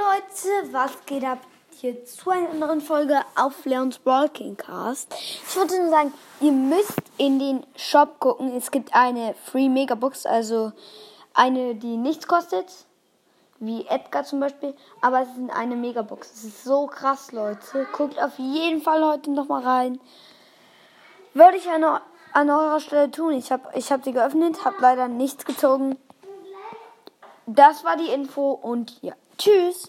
Leute, was geht ab hier zu einer anderen Folge auf Leons Walking Cast? Ich wollte nur sagen, ihr müsst in den Shop gucken. Es gibt eine Free Megabox, also eine, die nichts kostet, wie Edgar zum Beispiel, aber es ist eine Megabox. Es ist so krass, Leute. Guckt auf jeden Fall heute nochmal rein. Würde ich an, an eurer Stelle tun. Ich habe ich hab sie geöffnet, habe leider nichts gezogen. Das war die Info und ja, tschüss.